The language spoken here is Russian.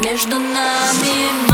между нами.